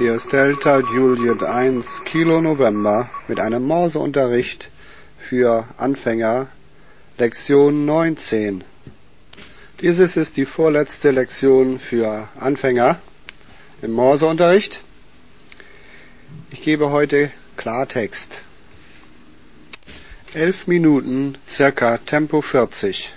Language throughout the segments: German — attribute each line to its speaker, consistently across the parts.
Speaker 1: Hier ist Delta Juliet 1 Kilo November mit einem Morseunterricht für Anfänger Lektion 19. Dieses ist die vorletzte Lektion für Anfänger im Morseunterricht. Ich gebe heute Klartext. Elf Minuten, circa Tempo 40.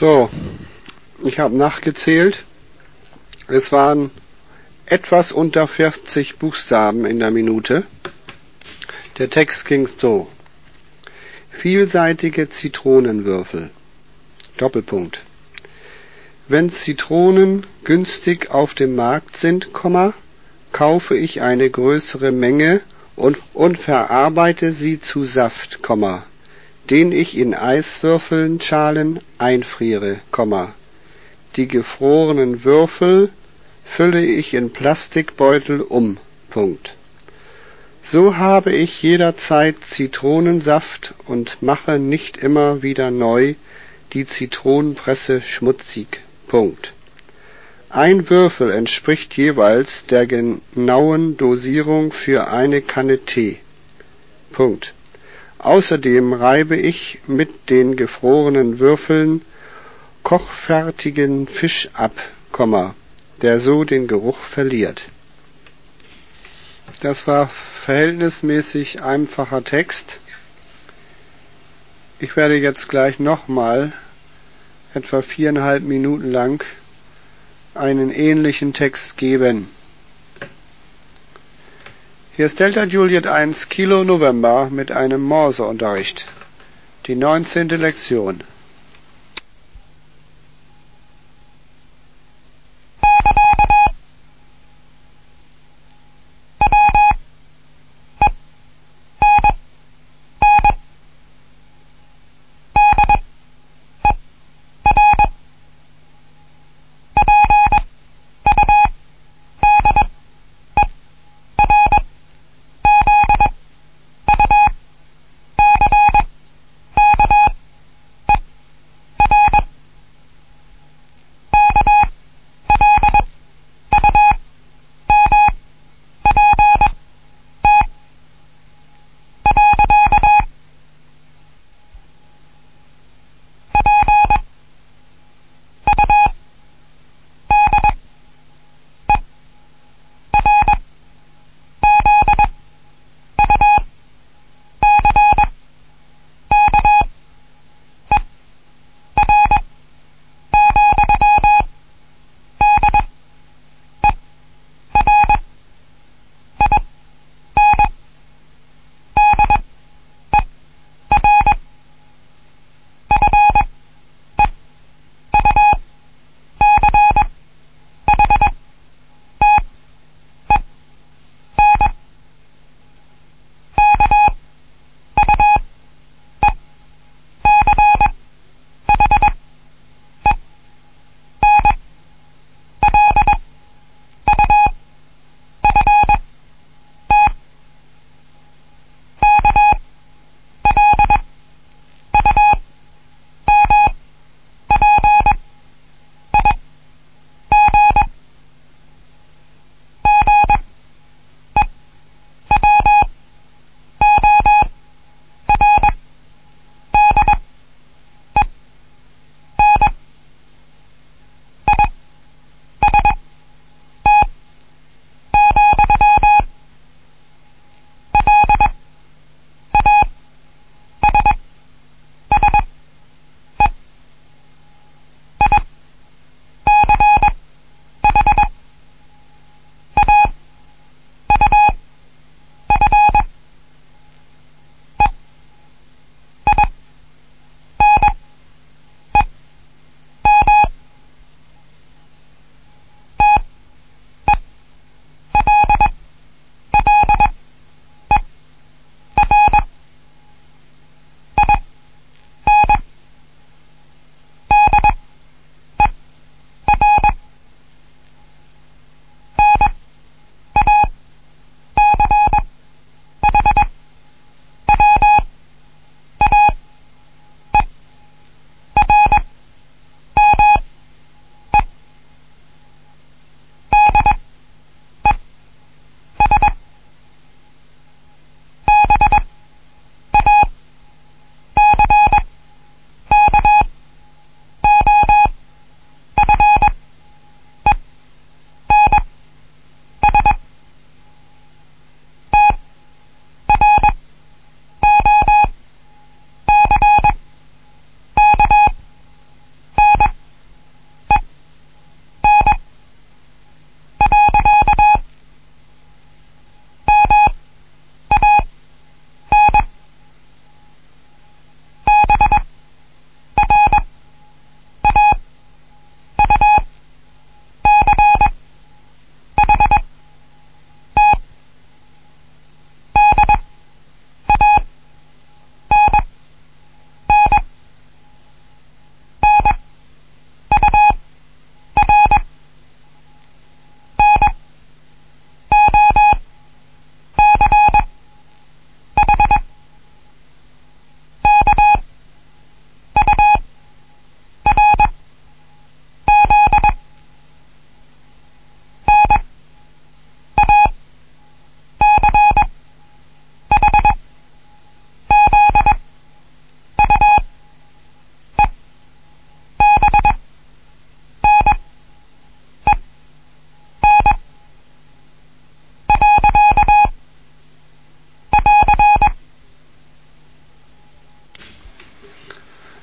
Speaker 1: So, ich habe nachgezählt. Es waren etwas unter 40 Buchstaben in der Minute. Der Text ging so. Vielseitige Zitronenwürfel. Doppelpunkt. Wenn Zitronen günstig auf dem Markt sind, kaufe ich eine größere Menge und, und verarbeite sie zu Saft, den ich in Eiswürfeln Schalen einfriere, die gefrorenen Würfel fülle ich in Plastikbeutel um. Punkt. So habe ich jederzeit Zitronensaft und mache nicht immer wieder neu die Zitronenpresse schmutzig. Punkt. Ein Würfel entspricht jeweils der genauen Dosierung für eine Kanne Tee. Außerdem reibe ich mit den gefrorenen Würfeln kochfertigen Fisch ab, der so den Geruch verliert. Das war verhältnismäßig einfacher Text. Ich werde jetzt gleich nochmal etwa viereinhalb Minuten lang einen ähnlichen Text geben. Hier ist Delta Juliet 1 Kilo November mit einem Morseunterricht. Die 19. Lektion.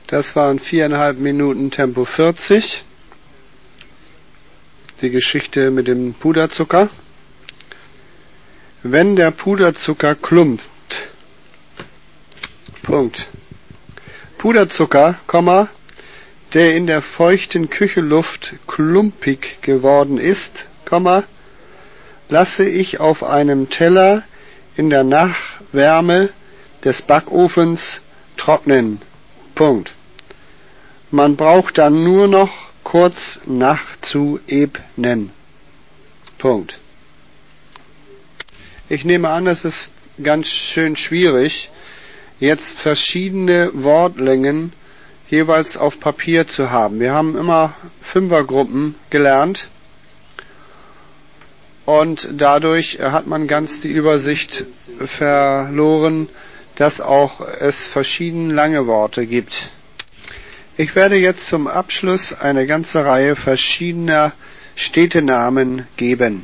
Speaker 1: Das waren viereinhalb Minuten Tempo 40. Die Geschichte mit dem Puderzucker. Wenn der Puderzucker klumpt. Punkt. Puderzucker, der in der feuchten Küchenluft klumpig geworden ist, lasse ich auf einem Teller in der Nachwärme des Backofens trocknen. Punkt. Man braucht dann nur noch kurz nachzuebnen. Punkt. Ich nehme an, es ist ganz schön schwierig, jetzt verschiedene Wortlängen jeweils auf Papier zu haben. Wir haben immer Fünfergruppen gelernt und dadurch hat man ganz die Übersicht verloren, dass auch es verschieden lange Worte gibt. Ich werde jetzt zum Abschluss eine ganze Reihe verschiedener Städtenamen geben.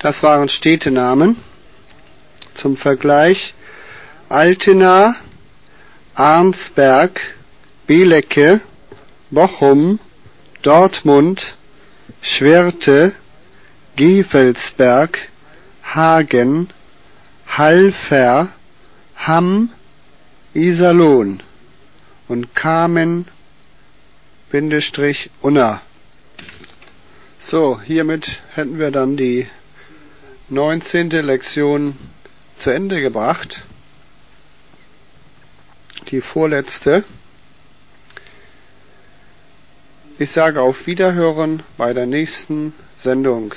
Speaker 1: Das waren Städtenamen. Zum Vergleich Altena, Arnsberg, Belecke, Bochum, Dortmund, Schwerte, Gevelsberg, Hagen, Halfer, Hamm, Iserlohn und Kamen, Bindestrich, Unna. So, hiermit hätten wir dann die neunzehnte Lektion zu Ende gebracht. Die vorletzte. Ich sage auf Wiederhören bei der nächsten Sendung.